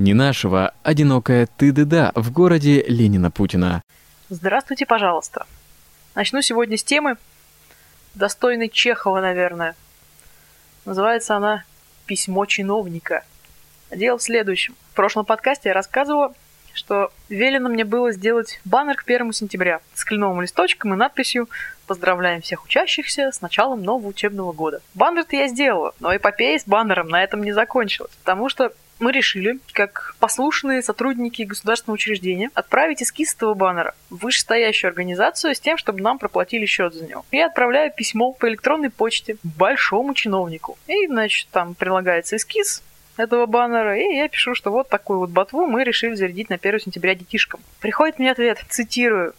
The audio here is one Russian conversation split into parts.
Не нашего, одинокая ты-да-да в городе Ленина-Путина. Здравствуйте, пожалуйста. Начну сегодня с темы, достойной Чехова, наверное. Называется она «Письмо чиновника». Дело в следующем. В прошлом подкасте я рассказывала, что велено мне было сделать баннер к первому сентября с кленовым листочком и надписью «Поздравляем всех учащихся с началом нового учебного года». Баннер-то я сделала, но эпопея с баннером на этом не закончилась, потому что мы решили, как послушные сотрудники государственного учреждения, отправить эскиз этого баннера в вышестоящую организацию с тем, чтобы нам проплатили счет за него. Я отправляю письмо по электронной почте большому чиновнику. И, значит, там прилагается эскиз, этого баннера, и я пишу, что вот такую вот ботву мы решили зарядить на 1 сентября детишкам. Приходит мне ответ, цитирую,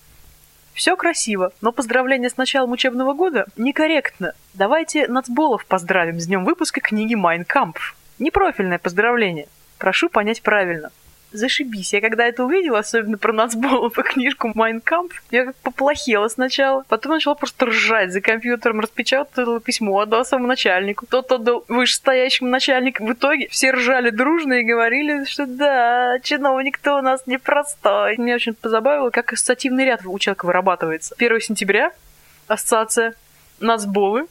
все красиво, но поздравление с началом учебного года некорректно. Давайте нацболов поздравим с днем выпуска книги «Майн Кампф». Непрофильное поздравление. Прошу понять правильно зашибись. Я когда это увидела, особенно про нацболов и книжку Майнкамп, я как поплохела сначала. Потом начала просто ржать за компьютером, распечатала письмо, отдала своему начальнику. Тот отдал вышестоящему начальнику. В итоге все ржали дружно и говорили, что да, чиновник-то у нас непростой. Меня очень позабавило, как ассоциативный ряд у человека вырабатывается. 1 сентября ассоциация нацболы,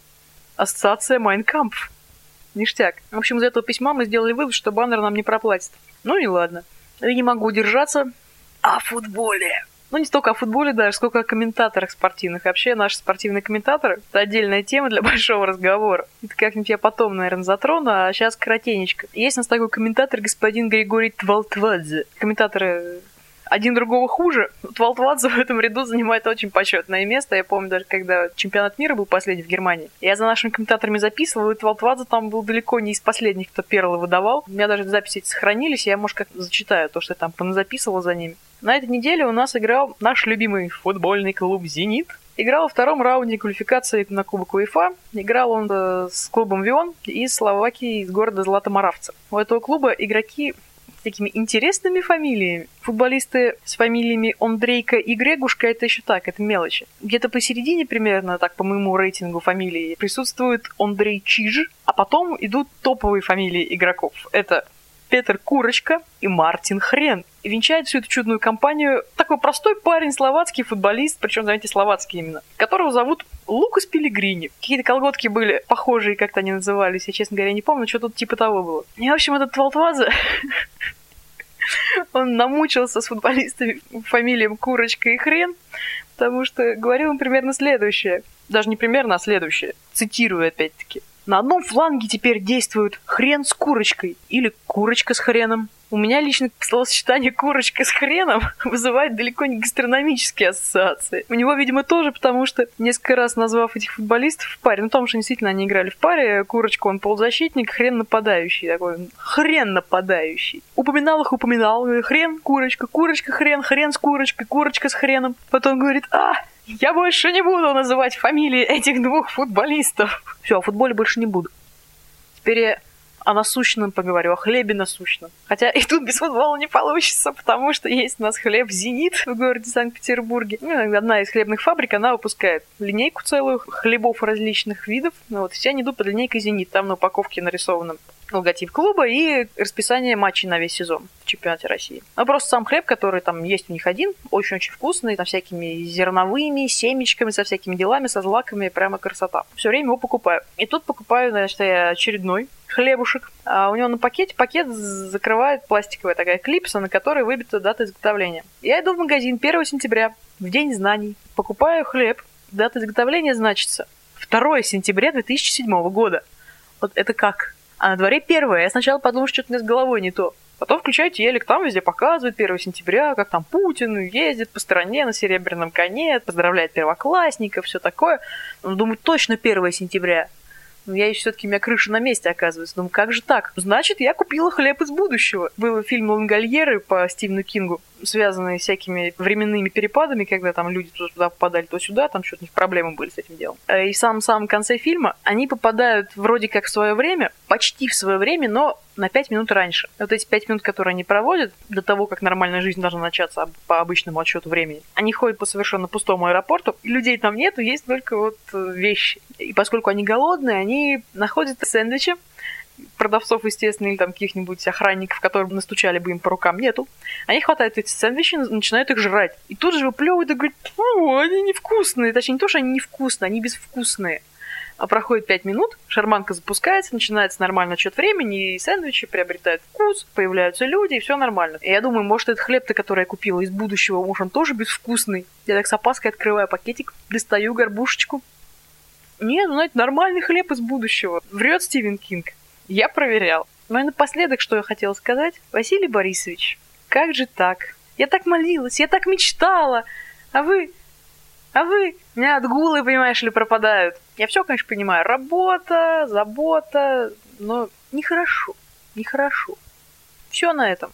ассоциация Майнкамп. Ништяк. В общем, из этого письма мы сделали вывод, что баннер нам не проплатит. Ну и ладно. Я не могу удержаться о футболе. Ну, не столько о футболе даже, сколько о комментаторах спортивных. Вообще, наши спортивные комментаторы – это отдельная тема для большого разговора. Это как-нибудь я потом, наверное, затрону, а сейчас коротенечко. Есть у нас такой комментатор, господин Григорий Твалтвадзе. Комментаторы один другого хуже. Вот Валтвадзе в этом ряду занимает очень почетное место. Я помню даже, когда чемпионат мира был последний в Германии. Я за нашими комментаторами записывал, и Валтвадзе там был далеко не из последних, кто перлы выдавал. У меня даже записи эти сохранились, я, может, как зачитаю то, что я там записывал за ними. На этой неделе у нас играл наш любимый футбольный клуб «Зенит». Играл во втором раунде квалификации на Кубок УЕФА. Играл он э, с клубом «Вион» из Словакии, из города Златоморавца. У этого клуба игроки такими интересными фамилиями. Футболисты с фамилиями Ондрейка и Грегушка это еще так, это мелочи. Где-то посередине примерно, так по моему рейтингу фамилии, присутствует Андрей Чиж, а потом идут топовые фамилии игроков. Это Петр Курочка и Мартин Хрен. И венчает всю эту чудную компанию такой простой парень, словацкий футболист, причем, знаете, словацкий именно, которого зовут Лукас Пилигрини. Какие-то колготки были похожие, как-то они назывались, я, честно говоря, не помню, что тут типа того было. И, в общем, этот Твалтваза он намучился с футболистами фамилиям Курочка и Хрен, потому что говорил он примерно следующее. Даже не примерно, а следующее. Цитирую опять-таки. На одном фланге теперь действуют хрен с курочкой или курочка с хреном. У меня лично словосочетание «курочка с хреном» вызывает далеко не гастрономические ассоциации. У него, видимо, тоже, потому что несколько раз назвав этих футболистов в паре, ну, потому что действительно они играли в паре, курочка он полузащитник, хрен нападающий такой, хрен нападающий. Упоминал их, упоминал, хрен, курочка, курочка, хрен, хрен с курочкой, курочка с хреном. Потом говорит, а, я больше не буду называть фамилии этих двух футболистов. Все, о футболе больше не буду. Теперь я о насущном поговорю, о хлебе насущном. Хотя и тут без футбола не получится, потому что есть у нас хлеб «Зенит» в городе Санкт-Петербурге. Ну, одна из хлебных фабрик, она выпускает линейку целую хлебов различных видов. Ну, вот все они идут под линейкой «Зенит». Там на упаковке нарисовано логотип клуба и расписание матчей на весь сезон в чемпионате России. А просто сам хлеб, который там есть у них один, очень-очень вкусный, со всякими зерновыми, семечками, со всякими делами, со злаками, прямо красота. Все время его покупаю. И тут покупаю, значит, очередной хлебушек. А у него на пакете пакет закрывает пластиковая такая клипса, на которой выбита дата изготовления. Я иду в магазин 1 сентября, в день знаний, покупаю хлеб. Дата изготовления значится 2 сентября 2007 года. Вот это как? А на дворе первое. Я сначала подумал, что у меня с головой не то. Потом включаю телек, там везде показывают 1 сентября, как там Путин ездит по стране на серебряном коне, поздравляет первоклассников, все такое. Ну, думаю, точно 1 сентября. Но я еще все-таки, у меня крыша на месте оказывается. Думаю, как же так? Значит, я купила хлеб из будущего. Был фильм «Лангольеры» по Стивену Кингу, связанный с всякими временными перепадами, когда там люди туда попадали, то сюда, там что-то у них проблемы были с этим делом. Э, и в самом-самом конце фильма они попадают вроде как в свое время, почти в свое время, но на 5 минут раньше. Вот эти 5 минут, которые они проводят, до того, как нормальная жизнь должна начаться по обычному отсчету времени, они ходят по совершенно пустому аэропорту, людей там нету, есть только вот э, вещи. И поскольку они голодные, они находят сэндвичи, продавцов, естественно, или там каких-нибудь охранников, которые настучали бы им по рукам, нету. Они хватают эти сэндвичи и начинают их жрать. И тут же выплевывают и говорят, фу, они невкусные. Точнее, не то, что они невкусные, они безвкусные. А проходит 5 минут, шарманка запускается, начинается нормально отчет времени, и сэндвичи приобретают вкус, появляются люди, и все нормально. И я думаю, может, этот хлеб-то, который я купила из будущего, может, он тоже безвкусный. Я так с опаской открываю пакетик, достаю горбушечку. Нет, ну, знаете, нормальный хлеб из будущего. Врет Стивен Кинг. Я проверял. Ну и напоследок, что я хотела сказать. Василий Борисович, как же так? Я так молилась, я так мечтала. А вы а вы? У меня отгулы, понимаешь ли, пропадают. Я все, конечно, понимаю. Работа, забота, но нехорошо. Нехорошо. Все на этом.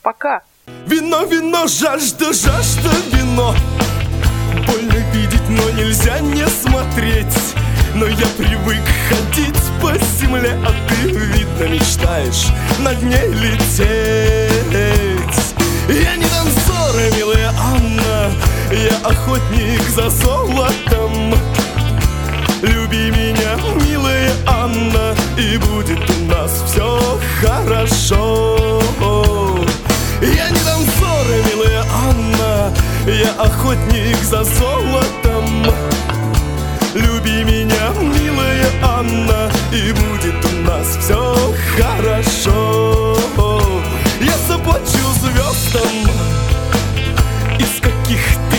Пока. Вино, вино, жажда, жажда, вино Больно видеть, но нельзя не смотреть Но я привык ходить по земле Мечтаешь над ней лететь. Я не танцора, милая Анна я охотник за золотом. Люби меня, милая Анна И будет у нас все хорошо. Я не танцора, милая Анна Я охотник за золотом. Люби меня, милая Анна И будет у нас все хорошо. Я заплачу звездам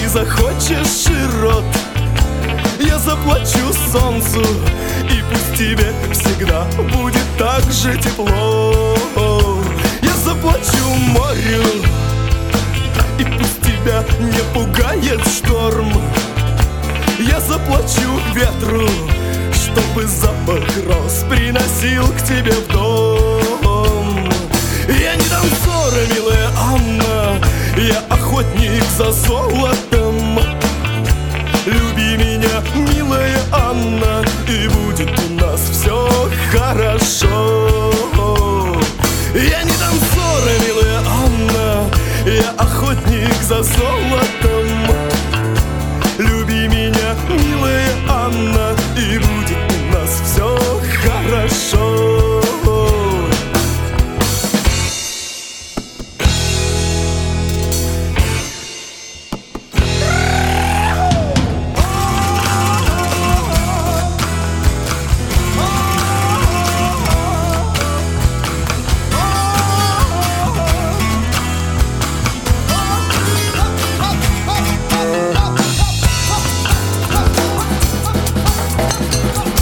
захочешь широт? Я заплачу солнцу И пусть тебе всегда будет так же тепло. Я заплачу морю И пусть тебя не пугает шторм. Я заплачу ветру Чтобы запах роз приносил к тебе в дом. Я не танцора, милая Анна Я охотник за золотом. Люби меня, милая Анна И будет у нас все хорошо